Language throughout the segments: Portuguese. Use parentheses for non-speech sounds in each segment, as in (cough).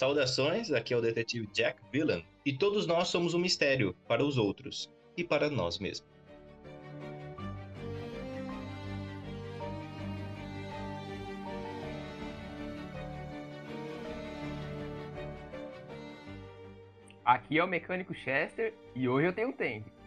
Saudações, aqui é o detetive Jack Villan, e todos nós somos um mistério para os outros e para nós mesmos. Aqui é o mecânico Chester e hoje eu tenho tanque.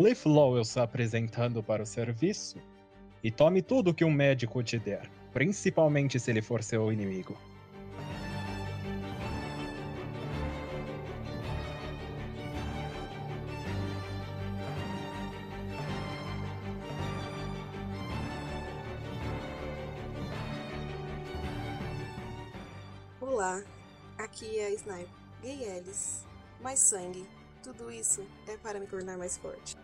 Leaf Lowell se apresentando para o serviço. E tome tudo que um médico te der, principalmente se ele for seu inimigo. Olá, aqui é a Sniper. Gay Ellis. Mais sangue. Tudo isso é para me tornar mais forte.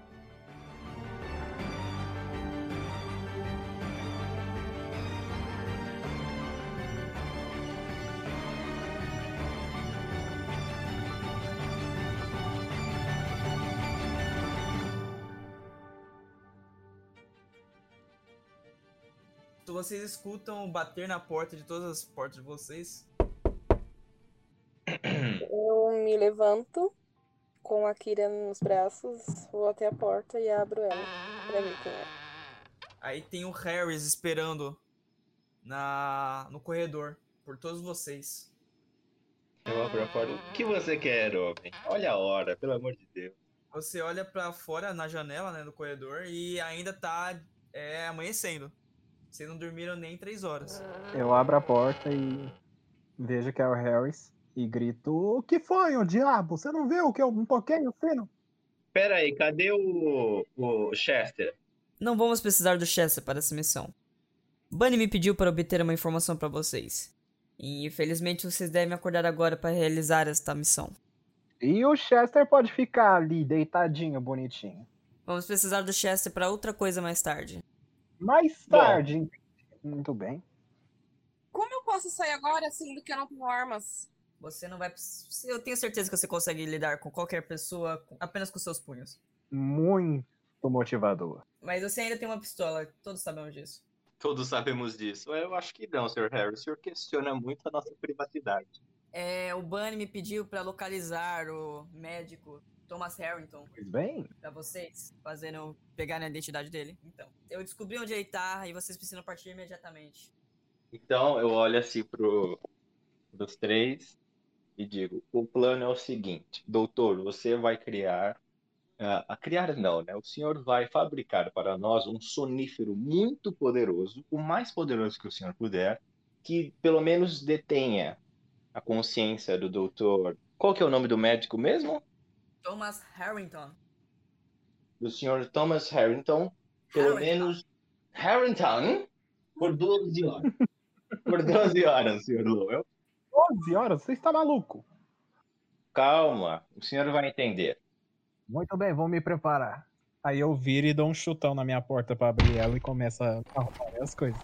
Vocês escutam bater na porta de todas as portas de vocês. Eu me levanto com a Kira nos braços, vou até a porta e abro ela pra ver quem é. Aí tem o Harris esperando na no corredor por todos vocês. Eu abro a porta. O que você quer, homem? Olha a hora, pelo amor de Deus. Você olha pra fora na janela, né, do corredor e ainda tá é, amanhecendo. Vocês não dormiram nem três horas. Eu abro a porta e vejo que é o Harris e grito: O que foi, o diabo? Você não viu que eu não toquei o sino? Pera aí, cadê o, o Chester? Não vamos precisar do Chester para essa missão. Bunny me pediu para obter uma informação para vocês. E infelizmente vocês devem acordar agora para realizar esta missão. E o Chester pode ficar ali, deitadinho, bonitinho. Vamos precisar do Chester para outra coisa mais tarde. Mais tarde. Muito bem. Como eu posso sair agora sendo que eu não tenho armas? Você não vai. Eu tenho certeza que você consegue lidar com qualquer pessoa apenas com seus punhos. Muito motivador. Mas você ainda tem uma pistola, todos sabemos disso. Todos sabemos disso. Eu acho que não, Sr. Harris. O senhor questiona muito a nossa privacidade. É, o Bunny me pediu para localizar o médico Thomas Harrington Pois bem. para vocês, fazendo pegar a identidade dele. Então, eu descobri onde ele tá e vocês precisam partir imediatamente. Então eu olho assim pro dos três e digo: o plano é o seguinte, doutor, você vai criar, ah, a criar não, né? O senhor vai fabricar para nós um sonífero muito poderoso, o mais poderoso que o senhor puder, que pelo menos detenha a consciência do doutor. Qual que é o nome do médico mesmo? Thomas Harrington. Do senhor Thomas Harrington, pelo menos Harrington, por 12 horas. Por 12 horas, senhor Lowell. 12 horas? Você está maluco? Calma, o senhor vai entender. Muito bem, vou me preparar. Aí eu viro e dou um chutão na minha porta pra abrir ela e começa a arrumar as coisas.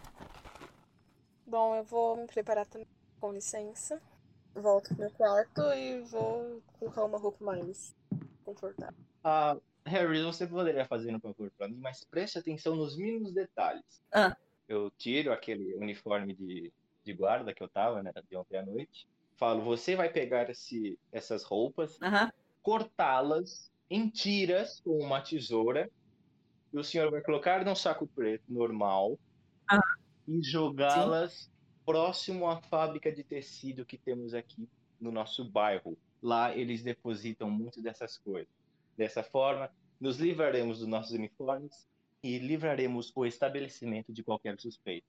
Bom, eu vou me preparar também, com licença. Volto pro meu quarto e vou colocar uma roupa mais confortável. Ah, Harry, você poderia fazer um favor para mim, mas preste atenção nos mínimos detalhes. Ah. Eu tiro aquele uniforme de, de guarda que eu tava, né, de ontem à noite. Falo, você vai pegar esse, essas roupas, Aham. cortá-las em tiras com uma tesoura, e o senhor vai colocar num saco preto normal Ah. e jogá-las próximo à fábrica de tecido que temos aqui no nosso bairro. Lá eles depositam muito dessas coisas. Dessa forma, nos livraremos dos nossos uniformes e livraremos o estabelecimento de qualquer suspeito.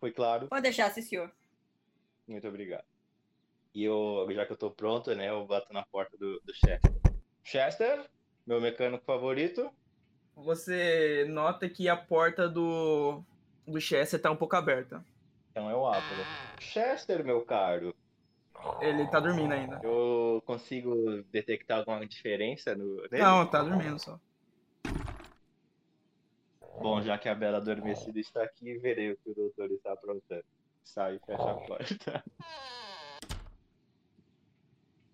Foi claro? Pode deixar, sim, senhor. Muito obrigado. E eu, já que eu tô pronto, né, eu bato na porta do, do Chester. Chester, meu mecânico favorito. Você nota que a porta do, do Chester tá um pouco aberta. Então eu abro. Chester, meu caro, Ele tá dormindo ainda. eu consigo detectar alguma diferença no nele? Não, tá dormindo só. Bom, já que a bela adormecida está aqui, verei o que o doutor está aprontando. Sai e fecha a porta.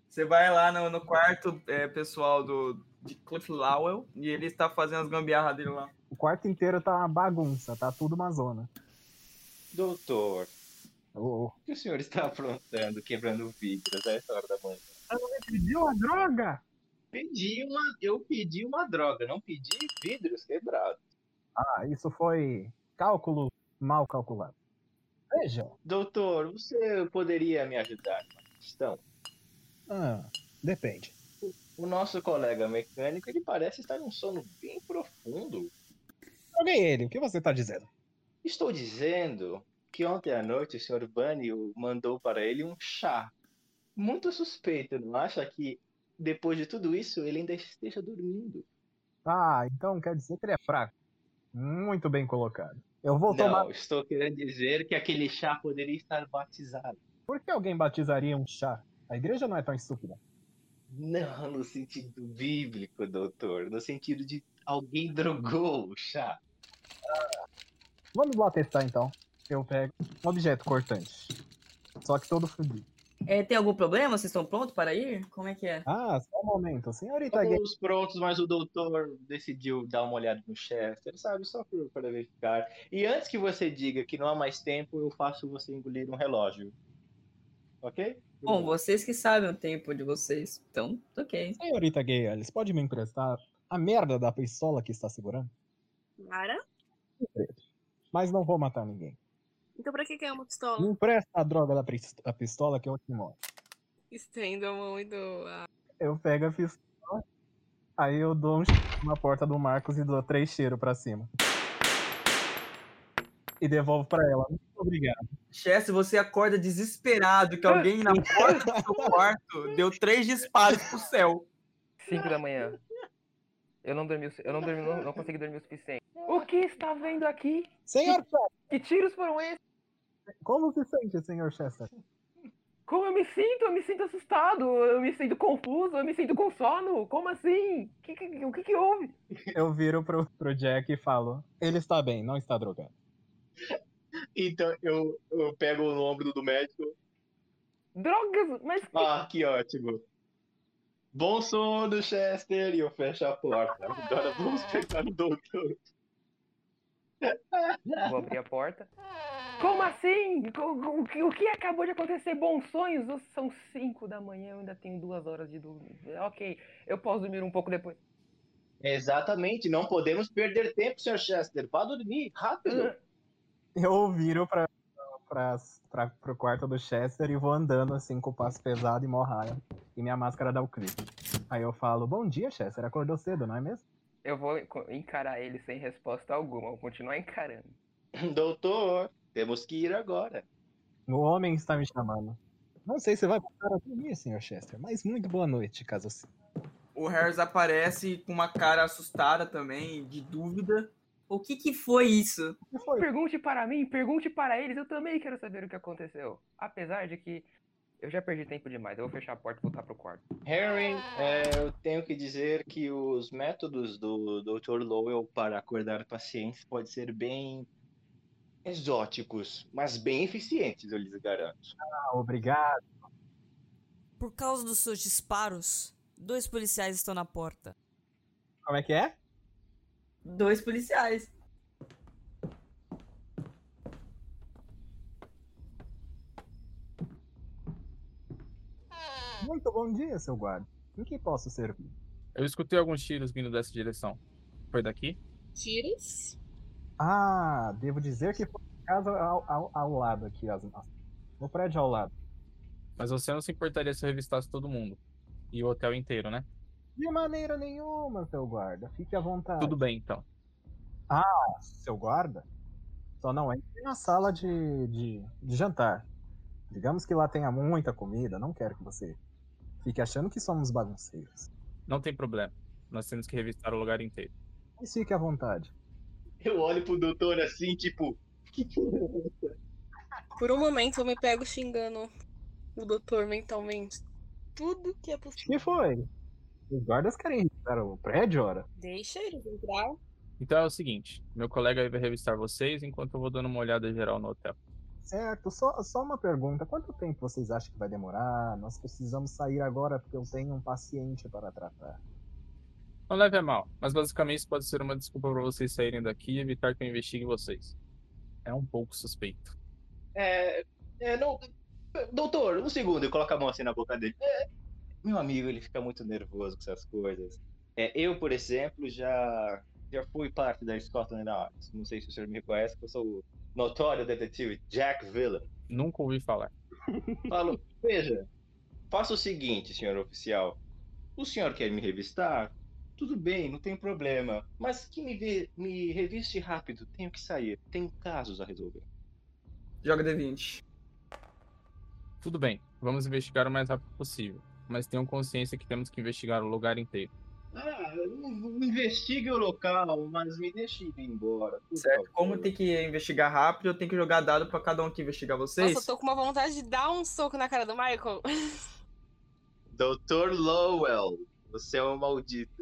Você vai lá no, no quarto é, pessoal do, de Cliff Lowell e ele está fazendo as gambiarras dele lá. O quarto inteiro tá uma bagunça, tá tudo uma zona. Doutor, Ô, o que o senhor está aprontando, quebrando vidros a essa hora da manhã? pediu a droga? Pedi uma, eu pedi uma droga, não pedi vidros quebrados. Ah, isso foi cálculo mal calculado. Veja. Doutor, você poderia me ajudar numa questão? Ah, depende. O nosso colega mecânico, ele parece estar num sono bem profundo. Joguei ele, o que você tá dizendo? Estou dizendo que ontem à noite o Sr. Bunny mandou para ele um chá. Muito suspeito, não acha que depois de tudo isso ele ainda esteja dormindo? Ah, então quer dizer que ele é fraco. Muito bem colocado. Eu vou tomar. Não, estou querendo dizer que aquele chá poderia estar batizado. Por que alguém batizaria um chá? A igreja não é tão estúpida. Não no sentido bíblico, doutor. No sentido de alguém drogou o chá. Vamos lá testar então. Eu pego um objeto cortante. Só que todo fudido. É, tem algum problema? Vocês estão prontos para ir? Como é que é? Ah, só um momento. Senhorita Gay. Estamos prontos, mas o doutor decidiu dar uma olhada no Chester, sabe? Só para verificar. E antes que você diga que não há mais tempo, eu faço você engolir um relógio. Ok? Bom, vocês que sabem o tempo de vocês. Então, ok. Senhorita Gales, pode me emprestar a merda da pistola que está segurando? Para? Mas não vou matar ninguém. Então pra que que é uma pistola? Me empresta a droga da da pistola que eu te mostro. Estendo a mão e dou a... Eu pego a pistola. Aí eu dou um cheiro na porta do Marcos e dou três cheiros pra cima. E devolvo pra ela. Muito obrigado. Chess, você acorda desesperado que alguém na porta do seu quarto deu três disparos pro céu. 5 da manhã. Eu não dormi, eu não dormi, não, não consegui dormir o suficiente. O que está vendo aqui? Senhor, Que tiros foram esses? Como se sente, senhor Chester? Como eu me sinto? Eu me sinto assustado, eu me sinto confuso, eu me sinto com sono. Como assim? Que- que- o que, que houve? Eu viro pro, pro Jack e falo. ele está bem, não está drogado. (laughs) Então eu, eu pego o ombro do médico. Drogas, mas Ah, que ótimo. Bom sono, Chester. E eu fecho a porta. Agora vamos (laughs) pegar o doutor. Vou abrir a porta. (laughs) Como assim? O, o que- o que acabou de acontecer? Bons sonhos? São 5 da manhã, eu ainda tenho duas horas de dormir. Ok, eu posso dormir um pouco depois. Exatamente, não podemos perder tempo, Sr. Chester. Vá dormir, rápido. (laughs) Eu viro pra, pra, pra, pro quarto do Chester e vou andando assim com o passo pesado e morraia. E minha máscara dá o clipe. Aí eu falo, bom dia, Chester. Acordou cedo, não é mesmo? Eu vou encarar ele sem resposta alguma, vou continuar encarando. (laughs) Doutor, temos que ir agora. O homem está me chamando. Não sei se vai voltar a dormir, senhor Chester, mas muito boa noite, caso sim. O Harris aparece com uma cara assustada também, de dúvida. O que que foi isso? Que foi? Pergunte para mim, pergunte para eles, eu também quero saber o que aconteceu. Apesar de que eu já perdi tempo demais, eu vou fechar a porta e voltar pro quarto. Harry, é, eu tenho que dizer que os métodos do Dr. Lowell para acordar pacientes podem ser bem exóticos, mas bem eficientes, eu lhes garanto. Ah, obrigado. Por causa dos seus disparos, dois policiais estão na porta. Como é que é? Dois policiais. Muito bom dia, seu guarda. Em que posso servir? Eu escutei alguns tiros vindo dessa direção. Foi daqui? Tiros? Ah, devo dizer que foi casa ao, ao, ao lado aqui, as, no prédio ao lado. Mas você não se importaria se eu revistasse todo mundo. E o hotel inteiro, né? De maneira nenhuma, seu guarda. Fique à vontade. Tudo bem, então. seu guarda, só não entre na sala de, de, de jantar. Digamos que lá tenha muita comida, não quero que você fique achando que somos bagunceiros. Não tem problema. Nós temos que revistar o lugar inteiro. Mas fique à vontade. Eu olho pro doutor assim, tipo, é? Por um momento eu me pego xingando o doutor mentalmente. Tudo que é O possível. que foi? Os guardas querem revistar o prédio, ora? Deixa eles entrar. Então é o seguinte: meu colega aí vai revistar vocês enquanto eu vou dando uma olhada geral no hotel. Certo, só, só uma pergunta. Quanto tempo vocês acham que vai demorar? Nós precisamos sair agora porque eu tenho um paciente para tratar. Não leve a mal, mas basicamente isso pode ser uma desculpa para vocês saírem daqui e evitar que eu investigue vocês. É um pouco suspeito. É, é, não, doutor, um segundo, eu coloco a mão assim na boca dele. É, meu amigo, ele fica muito nervoso com essas coisas. É, eu, por exemplo, já, já fui parte da Scotland Yard. Não sei se o senhor me conhece, eu sou o notório detetive Jack Villan. Nunca ouvi falar. (laughs) Falo, veja, faça o seguinte, senhor oficial. O senhor quer me revistar? Tudo bem, não tem problema. Mas que me, vê, me reviste rápido, tenho que sair. Tenho casos a resolver. Joga D20. Tudo bem, vamos investigar o mais rápido possível. Mas tenham consciência que temos que investigar o lugar inteiro. Ah, não investigue o local, mas me deixe ir embora. Certo? favor. Como tem que investigar rápido, eu tenho que jogar dado pra cada um que investigar vocês. Nossa, eu tô com uma vontade de dar um soco na cara do Michael. (laughs) Doutor Lowell, você é um maldito.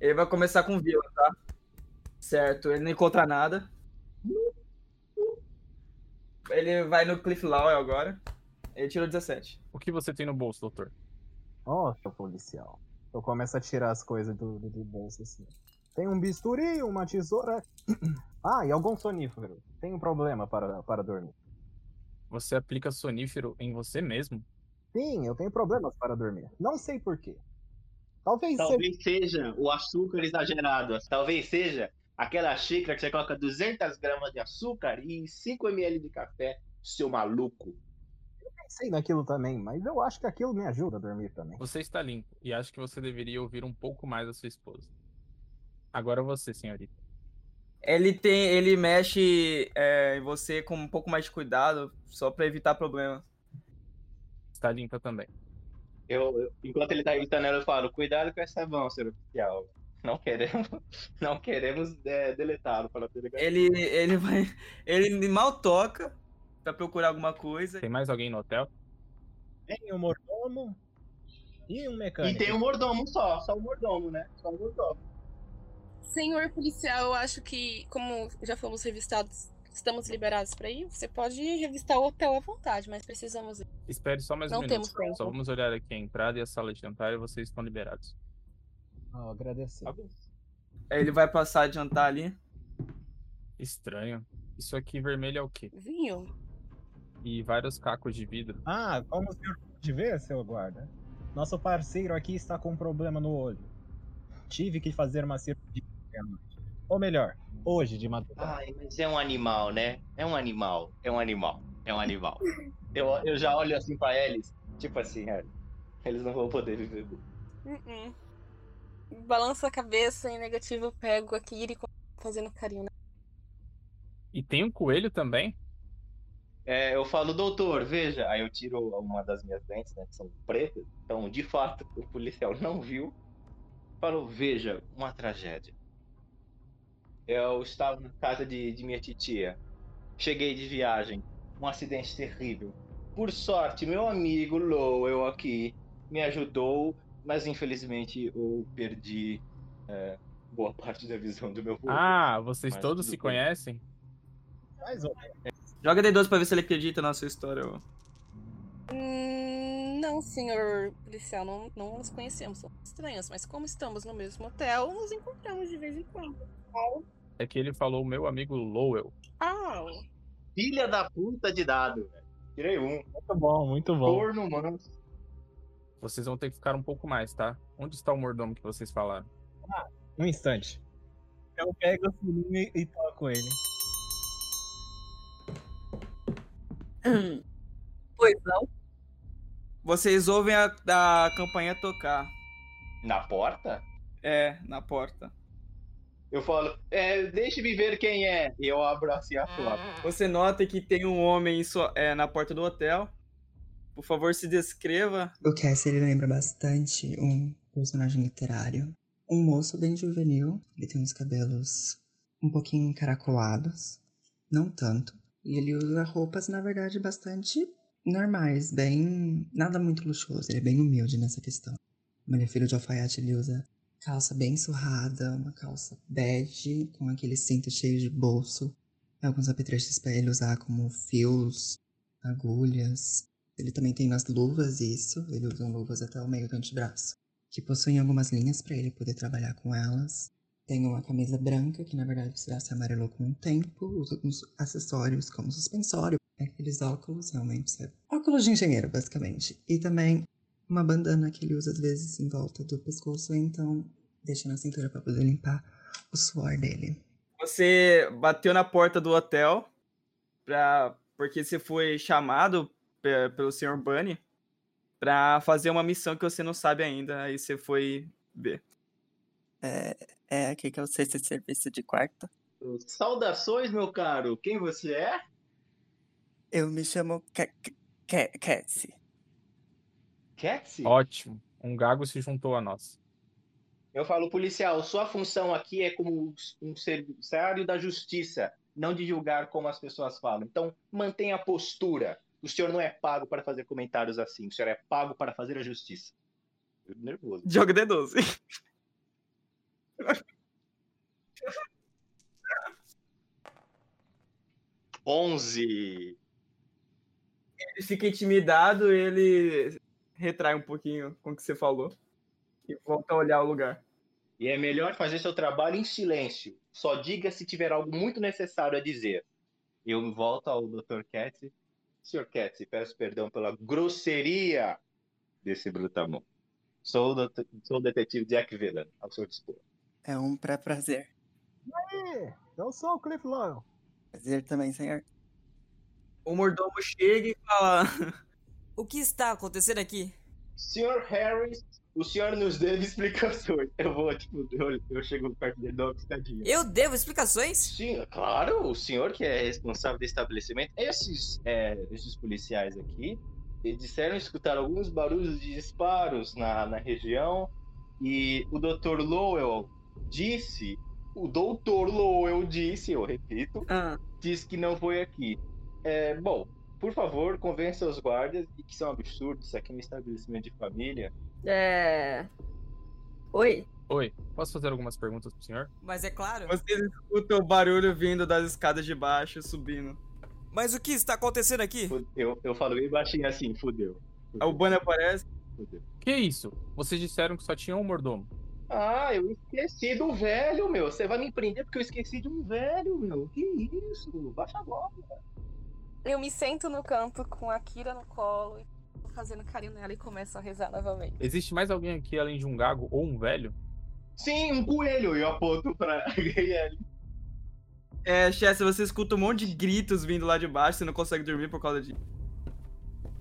Ele vai começar com vila, tá? Certo, ele não encontra nada. Ele vai no Cliff Lowell agora. Ele tirou 17. O que você tem no bolso, doutor? Ó, seu policial. Eu começo a tirar as coisas do, do, do bolso assim. Tem um bisturi, uma tesoura. (clears throat) Ah, e algum sonífero. Tenho problema para, para dormir. Você aplica sonífero em você mesmo? Sim, eu tenho problemas para dormir. Não sei porquê. Talvez, seja. Talvez seja o açúcar exagerado. Talvez seja aquela xícara que você coloca 200 gramas de açúcar e 5 ml de café, seu maluco. pensei naquilo também, mas eu acho que aquilo me ajuda a dormir também. Você está limpo e acho que você deveria ouvir um pouco mais a sua esposa. Agora você, senhorita. Ele tem. Ele mexe é, em você com um pouco mais de cuidado, só pra evitar problema. Está limpa também. Eu, eu- enquanto ele tá evitando ela, eu falo, cuidado com essa mão, senhor oficial. (laughs) Não queremos, (laughs) não queremos é, deletá-lo para delegacia. Ele, ele vai. (laughs) Ele mal toca pra procurar alguma coisa. Tem mais alguém no hotel? Tem um mordomo e um E mecânico. tem um mordomo só, só o mordomo, né? Só o mordomo. Senhor policial, eu acho que, como já fomos revistados, estamos liberados pra ir. Você pode revistar o hotel à vontade, mas precisamos. Espere só mais um Não minuto. temos tempo. Só vamos olhar aqui a entrada e a sala de jantar e vocês estão liberados. Ah, agradecer. Tá. Aí ele vai passar a jantar ali. Estranho. Isso aqui vermelho é o quê? Vinho? E vários cacos de vidro. Ah, como o senhor pode ver, seu guarda, nosso parceiro aqui está com um problema no olho. Tive que fazer uma cirurgia. Ou melhor, hoje de madrugada. Ai, mas é um animal, né? É um animal, é um animal, é um animal. (laughs) Eu, eu já olho assim pra eles, tipo assim, é, eles não vão poder viver. Uh-uh. Balança a cabeça em negativo, eu pego a Kiri fazendo carinho. né? E tem um coelho também? É, eu falo, doutor, veja. Aí eu tiro uma das minhas lentes, né, que são pretas. Então, de fato, o policial não viu. Falou, veja, uma tragédia. Eu estava na casa de, de minha titia. Cheguei de viagem. Um acidente terrível. Por sorte, meu amigo Lowell aqui me ajudou, mas infelizmente eu perdi é, boa parte da visão do meu olho. Ah, vocês Mas todos se bem. conhecem? Mais ou menos. Joga D12 pra ver se ele acredita na sua história. ó. Hum, não, senhor policial, não, não nos conhecemos, somos estranhos, mas como estamos no mesmo hotel, nos encontramos de vez em quando. É que ele falou meu amigo Lowell. Ah, Filha da puta de dado, velho. Tirei um. Muito bom, muito bom. Corno manso. Vocês vão ter que ficar um pouco mais, tá? Onde está o mordomo que vocês falaram? Um instante. Eu pego o sininho e, e toco ele. (clears throat) Pois não. Vocês ouvem a, a campanha tocar. Na porta? É, na porta. Eu falo, é, deixe-me ver quem é. E eu abro assim a porta. Você nota que tem um homem em sua- é, na porta do hotel. Por favor, se descreva. O ele lembra bastante um personagem literário. Um moço bem juvenil. Ele tem uns cabelos um pouquinho encaracolados. Não tanto. E ele usa roupas, na verdade, bastante normais. Bem. Nada muito luxuoso. Ele é bem humilde nessa questão. Como ele é filho de alfaiate, ele usa calça bem surrada, uma calça bege, com aquele cinto cheio de bolso. alguns apetrechos para ele usar como fios, agulhas. Ele também tem nas luvas isso, ele usa luvas até o meio do antebraço, que possuem algumas linhas para ele poder trabalhar com elas. Tem uma camisa branca, que na verdade já se amarelou com o tempo, usa alguns acessórios como suspensório, aqueles óculos, realmente, é óculos de engenheiro, basicamente. E também uma bandana que ele usa às vezes em volta do pescoço, então deixa na cintura para poder limpar o suor dele. Você bateu na porta do hotel pra, porque você foi chamado pe- pelo Sr. Bunny pra fazer uma missão que você não sabe ainda. Aí você foi ver. É, é aqui que eu sei se serviço de quarto. Saudações, meu caro. Quem você é? Eu me chamo Ca- Ca- Ca- Cassie. Cassie? Ótimo. Um gago se juntou a nós. Eu falo, policial, sua função aqui é como um serviçário da justiça, não de julgar como as pessoas falam. Então, mantenha a postura. O senhor não é pago para fazer comentários assim, o senhor é pago para fazer a justiça. Eu nervoso. Joga D12. Onze. Ele fica intimidado, ele retrai um pouquinho com o que você falou e volta a olhar o lugar. E é melhor fazer seu trabalho em silêncio. Só diga se tiver algo muito necessário a dizer. Eu volto ao Dr. Katz. Sr. Katz, peço perdão pela grosseria desse brutamão. Sou o, doutor- sou o detetive Jack Villan, ao seu dispor. É um pra prazer. Ih, eu sou o Cliff Loyal. Prazer também, senhor. O mordomo chega e fala: O que está acontecendo aqui? Sr. Harris, o senhor nos deve explicações. Eu vou, tipo, eu, eu chego perto dele dou uma piscadinha. Eu devo explicações? Sim, claro, o senhor que é responsável do estabelecimento. Esses, é, esses policiais aqui eles disseram escutar alguns barulhos de disparos na, na região e o Dr. Lowell disse, o Dr. Lowell disse, eu repito, Ah, disse que não foi aqui. É, bom, por favor, convença os guardas de que isso é um absurdo, isso aqui é um estabelecimento de família. É. Oi? Oi, posso fazer algumas perguntas pro senhor? mas é claro. Vocês escutam o barulho vindo das escadas de baixo, subindo. Mas o que está acontecendo aqui? Eu, eu falo bem baixinho assim, fudeu. Aí o Bunny aparece. fudeu. Que isso? Vocês disseram que só tinha um mordomo. Ah, eu esqueci do velho, meu. Você vai me prender porque eu esqueci de um velho, meu. Que isso? Baixa a bola. Eu me sento no canto com a Kira no colo, e fazendo carinho nela e começo a rezar novamente. Existe mais alguém aqui além de um gago ou um velho? Sim, um coelho. E eu aponto pra (laughs) ele. É, Chester, você escuta um monte de gritos vindo lá de baixo, você não consegue dormir por causa disso.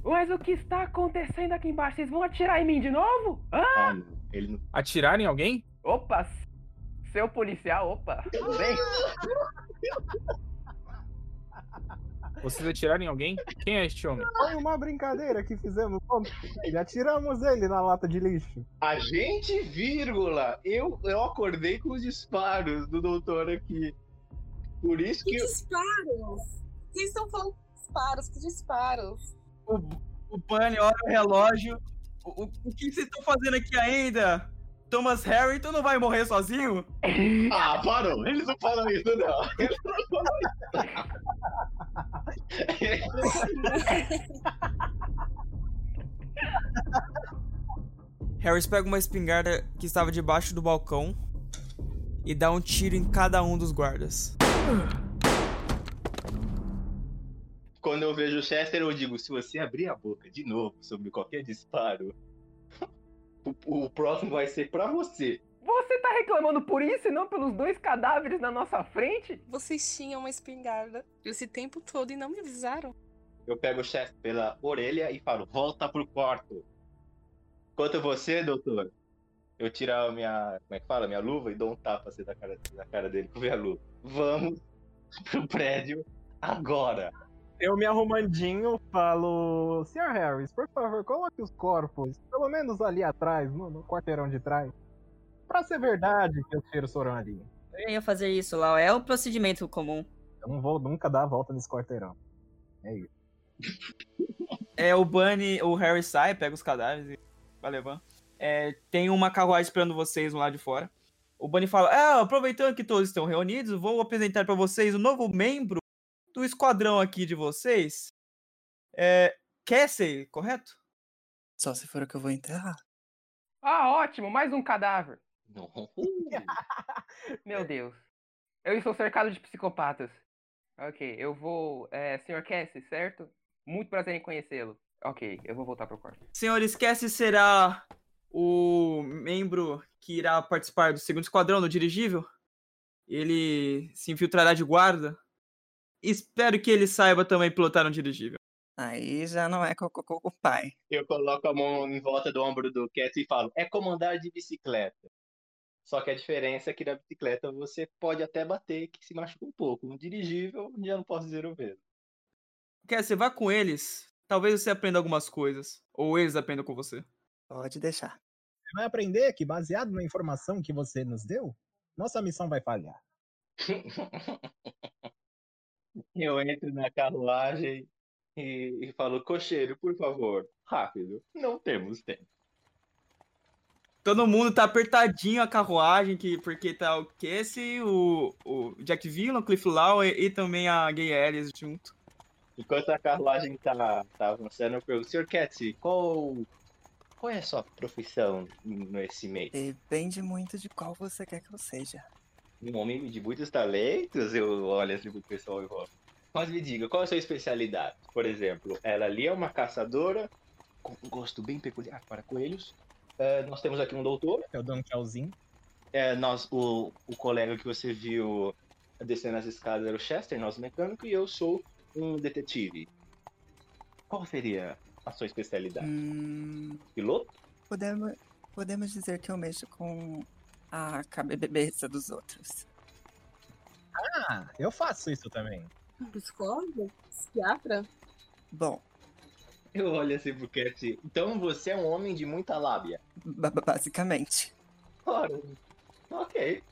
Mas o que está acontecendo aqui embaixo? Vocês vão atirar em mim de novo? Ah, não. Ele não. Atirar em alguém? Opa! Seu policial, opa! Tudo bem? (laughs) Vocês atiraram em alguém? Quem é este homem? Foi uma brincadeira que fizemos ele. Atiramos ele na lata de lixo. A gente, vírgula. Eu, eu acordei com os disparos do doutor aqui. Por isso Que que. disparos! Vocês estão falando de disparos, que disparos? O, o Bunny olha o relógio. O, o, o que vocês estão fazendo aqui ainda? Thomas Harrington não vai morrer sozinho? (laughs) Ah, parou. Eles não falam isso, não. (laughs) Eles não falam Harris pega uma espingarda que estava debaixo do balcão e dá um tiro em cada um dos guardas. Quando eu vejo o Chester, eu digo: se você abrir a boca de novo sobre qualquer disparo, o, o próximo vai ser pra você. Você tá reclamando por isso e não pelos dois cadáveres na nossa frente? Vocês tinham uma espingarda esse tempo todo e não me avisaram. Eu pego o Chester pela orelha e falo: volta pro quarto. Quanto você, doutor, eu tiro a minha. Como é que fala? Minha luva e dou um tapa assim na cara, na cara dele com a minha luva. Vamos pro prédio agora. Eu me arrumandinho falo, Sr. Harris, por favor, coloque os corpos, pelo menos ali atrás, no, no quarteirão de trás. Pra ser verdade que os tiros foram ali. Eu ia fazer isso, Lau. É o procedimento comum. Eu não vou nunca dar a volta nesse quarteirão. É isso. (laughs) É, o Bunny, o Harry sai, pega os cadáveres e vai levando. É, tem uma carruagem esperando vocês lá de fora. O Bunny fala: Ah, aproveitando que todos estão reunidos, vou apresentar pra vocês o novo membro do esquadrão aqui de vocês é Cassie, correto? Só se for o que eu vou enterrar. Ah, ótimo, mais um cadáver. (laughs) Meu Deus. Eu estou cercado de psicopatas. Ok, eu vou. É, Sr. Cassie, certo? Muito prazer em conhecê-lo. Ok, eu vou voltar pro quarto. Senhor, esquece será o membro que irá participar do segundo esquadrão no dirigível. Ele se infiltrará de guarda. Espero que ele saiba também pilotar um dirigível. Aí já não é com, o pai. Eu coloco a mão em volta do ombro do Cat e falo: é como andar de bicicleta. Só que a diferença é que na bicicleta você pode até bater, que se machuca um pouco. No dirigível, já não posso dizer o mesmo. Quer você vá com eles. Talvez você aprenda algumas coisas. Ou eles aprendam com você. Pode deixar. Você vai aprender que, baseado na informação que você nos deu, nossa missão vai falhar. (laughs) Eu entro na carruagem e, e falo: cocheiro, por favor, rápido, não temos tempo. Todo mundo tá apertadinho a carruagem, que, porque tá o Casey, o, o Jack Villan, o Cliff Law e, e também a Gay Ellis junto. Enquanto a carruagem tá, tá avançando, eu pergunto: Sr. Cat, qual, qual é a sua profissão nesse mês? Depende muito de qual você quer que eu seja. Um homem de muitos talentos? Eu olho assim pro pessoal e falo. Mas me diga, qual é a sua especialidade? Por exemplo, ela ali é uma caçadora com um gosto bem peculiar para coelhos. É, nós temos aqui um doutor. Eu dou um tchauzinho. É, nós, o, o colega que você viu descendo as escadas era o Chester, nosso mecânico, e eu sou um detetive. Qual seria a sua especialidade? Hum, Piloto? podemos, podemos dizer que eu mexo com a cabeça dos outros. Ah, eu faço isso também. Psicólogo? Psiquiatra? Bom, Eu olho assim pro Cat. Então você é um homem de muita lábia. ba- basicamente. Ora, ok.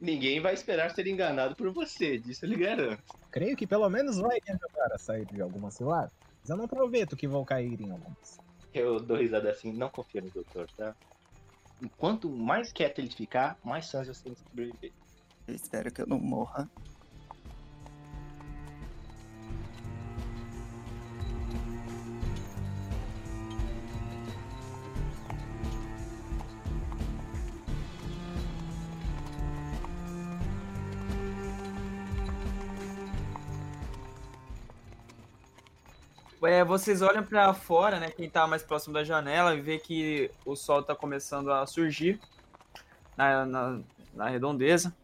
Ninguém vai esperar ser enganado por você, disso eu lhe garanto. Creio que pelo menos vai me ajudar a sair de algumas ciladas. Mas eu não prometo que vou cair em algumas. Eu dou risada assim, não confia no doutor, tá? Quanto mais quieto ele ficar, mais chances você tem de sobreviver. Eu espero que eu não morra. É, vocês olham pra fora, né? Quem tá mais próximo da janela e vê que o sol tá começando a surgir na, na, na redondeza.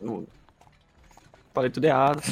Eu Falei tudo errado.